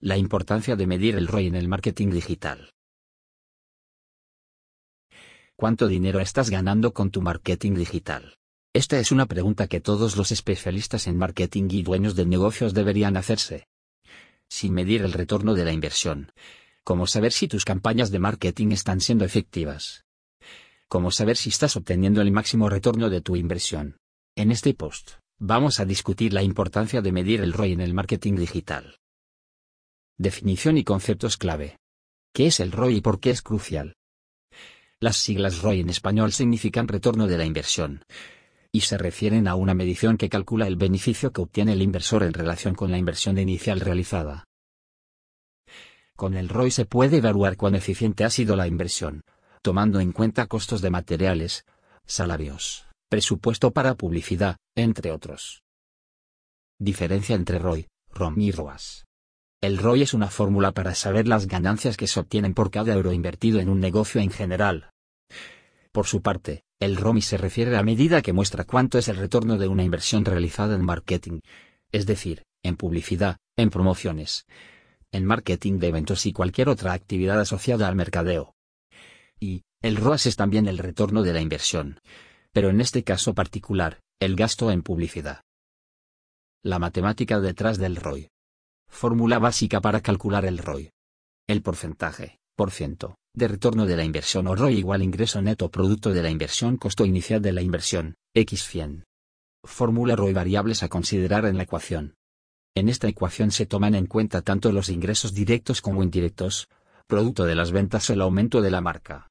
La importancia de medir el ROI en el marketing digital. ¿Cuánto dinero estás ganando con tu marketing digital? Esta es una pregunta que todos los especialistas en marketing y dueños de negocios deberían hacerse. Sin medir el retorno de la inversión. ¿Cómo saber si tus campañas de marketing están siendo efectivas? ¿Cómo saber si estás obteniendo el máximo retorno de tu inversión? En este post, vamos a discutir la importancia de medir el ROI en el marketing digital. Definición y conceptos clave. ¿Qué es el ROI y por qué es crucial? Las siglas ROI en español significan retorno de la inversión y se refieren a una medición que calcula el beneficio que obtiene el inversor en relación con la inversión inicial realizada. Con el ROI se puede evaluar cuán eficiente ha sido la inversión, tomando en cuenta costos de materiales, salarios, presupuesto para publicidad, entre otros. Diferencia entre ROI, ROM y ROAS. El ROI es una fórmula para saber las ganancias que se obtienen por cada euro invertido en un negocio en general. Por su parte, el ROMI se refiere a la medida que muestra cuánto es el retorno de una inversión realizada en marketing, es decir, en publicidad, en promociones, en marketing de eventos y cualquier otra actividad asociada al mercadeo. Y, el ROAS es también el retorno de la inversión, pero en este caso particular, el gasto en publicidad. La matemática detrás del ROI. Fórmula básica para calcular el ROI. El porcentaje, por ciento, de retorno de la inversión o ROI igual ingreso neto producto de la inversión costo inicial de la inversión, X100. Fórmula ROI variables a considerar en la ecuación. En esta ecuación se toman en cuenta tanto los ingresos directos como indirectos, producto de las ventas o el aumento de la marca.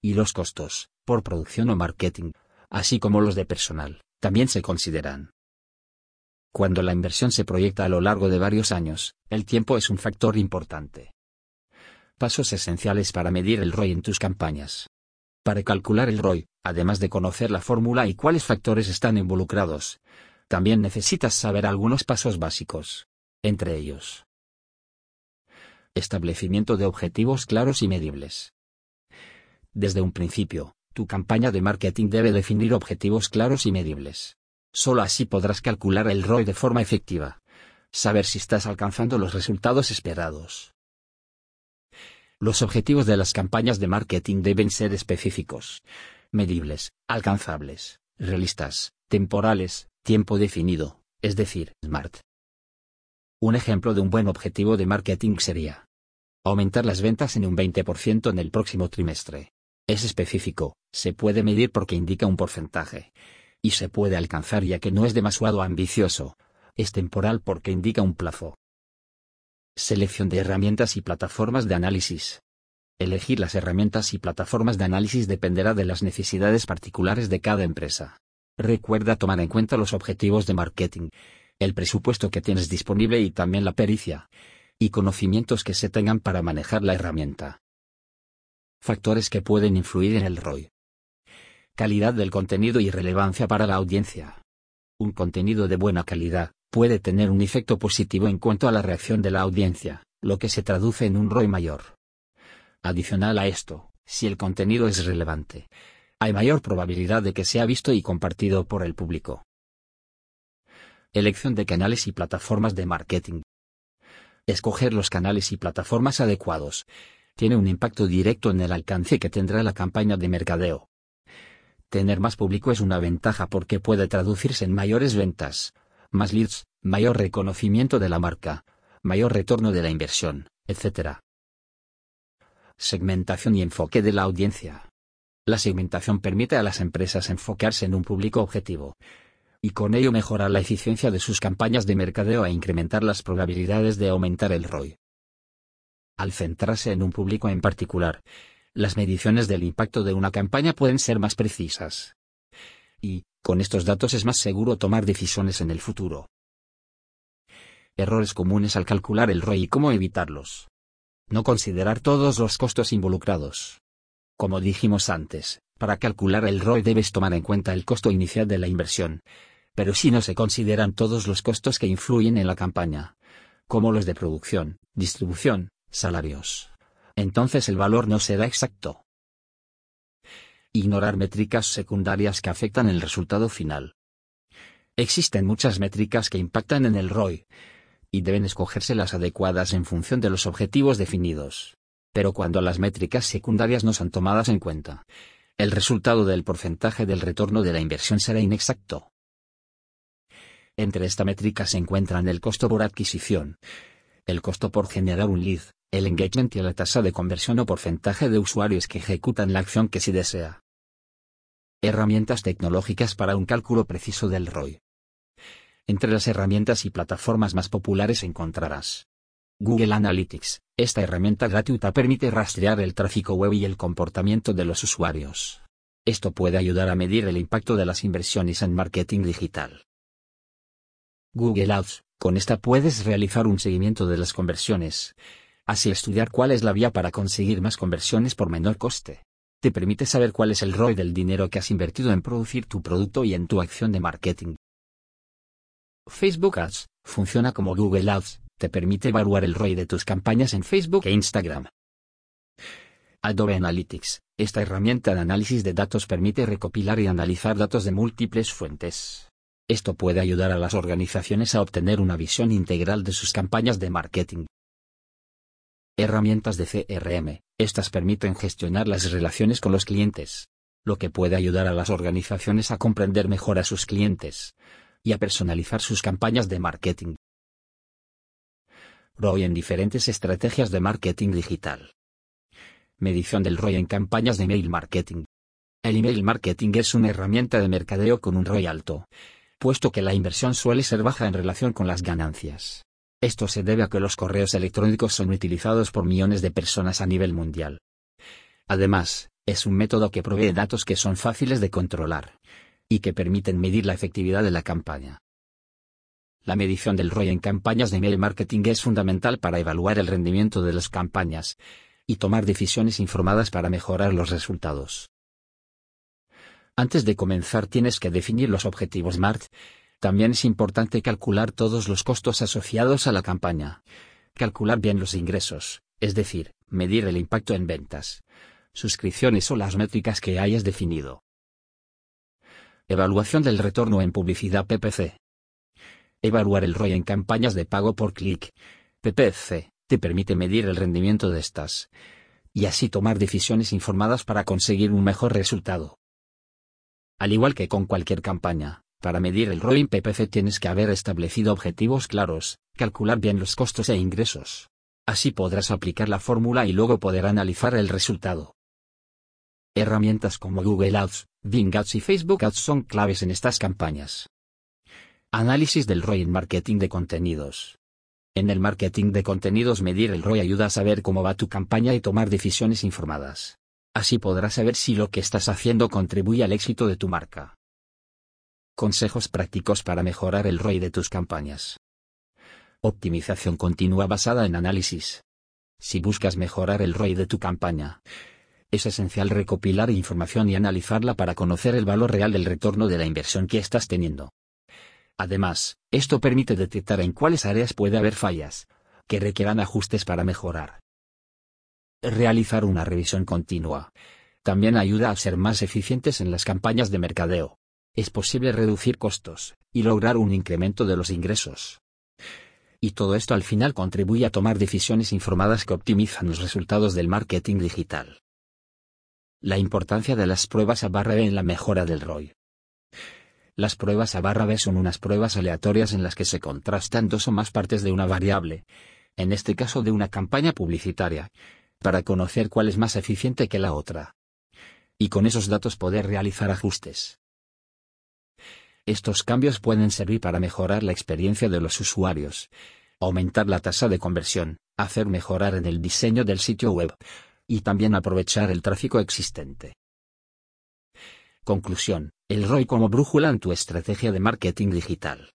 Y los costos, por producción o marketing, así como los de personal, también se consideran. Cuando la inversión se proyecta a lo largo de varios años, el tiempo es un factor importante. Pasos esenciales para medir el ROI en tus campañas. Para calcular el ROI, además de conocer la fórmula y cuáles factores están involucrados, también necesitas saber algunos pasos básicos. Entre ellos, establecimiento de objetivos claros y medibles. Desde un principio, tu campaña de marketing debe definir objetivos claros y medibles. Solo así podrás calcular el ROI de forma efectiva. Saber si estás alcanzando los resultados esperados. Los objetivos de las campañas de marketing deben ser específicos, medibles, alcanzables, realistas, temporales, tiempo definido, es decir, SMART. Un ejemplo de un buen objetivo de marketing sería aumentar las ventas en un 20% en el próximo trimestre. Es específico, se puede medir porque indica un porcentaje. Y se puede alcanzar ya que no es demasiado ambicioso. Es temporal porque indica un plazo. Selección de herramientas y plataformas de análisis. Elegir las herramientas y plataformas de análisis dependerá de las necesidades particulares de cada empresa. Recuerda tomar en cuenta los objetivos de marketing, el presupuesto que tienes disponible y también la pericia y conocimientos que se tengan para manejar la herramienta. Factores que pueden influir en el ROI. Calidad del contenido y relevancia para la audiencia. Un contenido de buena calidad, puede tener un efecto positivo en cuanto a la reacción de la audiencia, lo que se traduce en un ROI mayor. Adicional a esto, si el contenido es relevante, hay mayor probabilidad de que sea visto y compartido por el público. Elección de canales y plataformas de marketing. Escoger los canales y plataformas adecuados tiene un impacto directo en el alcance que tendrá la campaña de mercadeo. Tener más público es una ventaja porque puede traducirse en mayores ventas, más leads, mayor reconocimiento de la marca, mayor retorno de la inversión, etc. Segmentación y enfoque de la audiencia. La segmentación permite a las empresas enfocarse en un público objetivo y con ello mejorar la eficiencia de sus campañas de mercadeo e incrementar las probabilidades de aumentar el ROI. Al centrarse en un público en particular, las mediciones del impacto de una campaña pueden ser más precisas. Y, con estos datos es más seguro tomar decisiones en el futuro. Errores comunes al calcular el ROI y cómo evitarlos. No considerar todos los costos involucrados. Como dijimos antes, para calcular el ROI debes tomar en cuenta el costo inicial de la inversión. Pero si no se consideran todos los costos que influyen en la campaña, como los de producción, distribución, salarios, entonces el valor no será exacto. Ignorar métricas secundarias que afectan el resultado final. Existen muchas métricas que impactan en el ROI, y deben escogerse las adecuadas en función de los objetivos definidos. Pero cuando las métricas secundarias no son tomadas en cuenta, el resultado del porcentaje del retorno de la inversión será inexacto. Entre esta métrica se encuentran el costo por adquisición, el costo por generar un lead, el engagement y la tasa de conversión o porcentaje de usuarios que ejecutan la acción que se desea. Herramientas tecnológicas para un cálculo preciso del ROI. Entre las herramientas y plataformas más populares encontrarás Google Analytics. Esta herramienta gratuita permite rastrear el tráfico web y el comportamiento de los usuarios. Esto puede ayudar a medir el impacto de las inversiones en marketing digital. Google Ads. Con esta puedes realizar un seguimiento de las conversiones, así estudiar cuál es la vía para conseguir más conversiones por menor coste. Te permite saber cuál es el ROI del dinero que has invertido en producir tu producto y en tu acción de marketing. Facebook Ads funciona como Google Ads, te permite evaluar el ROI de tus campañas en Facebook e Instagram. Adobe Analytics. Esta herramienta de análisis de datos permite recopilar y analizar datos de múltiples fuentes. Esto puede ayudar a las organizaciones a obtener una visión integral de sus campañas de marketing. Herramientas de CRM. Estas permiten gestionar las relaciones con los clientes, lo que puede ayudar a las organizaciones a comprender mejor a sus clientes y a personalizar sus campañas de marketing. ROI en diferentes estrategias de marketing digital. Medición del ROI en campañas de email marketing. El email marketing es una herramienta de mercadeo con un ROI alto, puesto que la inversión suele ser baja en relación con las ganancias. Esto se debe a que los correos electrónicos son utilizados por millones de personas a nivel mundial. Además, es un método que provee datos que son fáciles de controlar y que permiten medir la efectividad de la campaña. La medición del ROI en campañas de email marketing es fundamental para evaluar el rendimiento de las campañas y tomar decisiones informadas para mejorar los resultados. Antes de comenzar tienes que definir los objetivos SMART, también es importante calcular todos los costos asociados a la campaña. Calcular bien los ingresos, es decir, medir el impacto en ventas, suscripciones o las métricas que hayas definido. Evaluación del retorno en publicidad PPC. Evaluar el ROI en campañas de pago por clic. PPC te permite medir el rendimiento de estas y así tomar decisiones informadas para conseguir un mejor resultado. Al igual que con cualquier campaña, para medir el ROI en PPC tienes que haber establecido objetivos claros, calcular bien los costos e ingresos. Así podrás aplicar la fórmula y luego poder analizar el resultado. Herramientas como Google Ads, Bing Ads y Facebook Ads son claves en estas campañas. Análisis del ROI en marketing de contenidos. En el marketing de contenidos medir el ROI ayuda a saber cómo va tu campaña y tomar decisiones informadas. Así podrás saber si lo que estás haciendo contribuye al éxito de tu marca. Consejos prácticos para mejorar el ROI de tus campañas. Optimización continua basada en análisis. Si buscas mejorar el ROI de tu campaña, es esencial recopilar información y analizarla para conocer el valor real del retorno de la inversión que estás teniendo. Además, esto permite detectar en cuáles áreas puede haber fallas, que requieran ajustes para mejorar. Realizar una revisión continua. También ayuda a ser más eficientes en las campañas de mercadeo. Es posible reducir costos y lograr un incremento de los ingresos. Y todo esto al final contribuye a tomar decisiones informadas que optimizan los resultados del marketing digital. La importancia de las pruebas a barra B en la mejora del ROI. Las pruebas a barra B son unas pruebas aleatorias en las que se contrastan dos o más partes de una variable, en este caso de una campaña publicitaria, para conocer cuál es más eficiente que la otra. Y con esos datos poder realizar ajustes. Estos cambios pueden servir para mejorar la experiencia de los usuarios, aumentar la tasa de conversión, hacer mejorar en el diseño del sitio web, y también aprovechar el tráfico existente. Conclusión, el ROI como brújula en tu estrategia de marketing digital.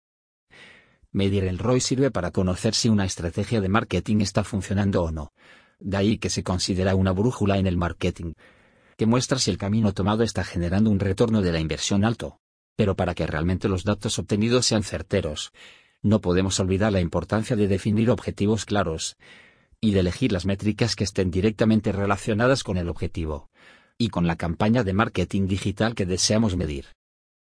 Medir el ROI sirve para conocer si una estrategia de marketing está funcionando o no, de ahí que se considera una brújula en el marketing, que muestra si el camino tomado está generando un retorno de la inversión alto. Pero para que realmente los datos obtenidos sean certeros, no podemos olvidar la importancia de definir objetivos claros y de elegir las métricas que estén directamente relacionadas con el objetivo y con la campaña de marketing digital que deseamos medir.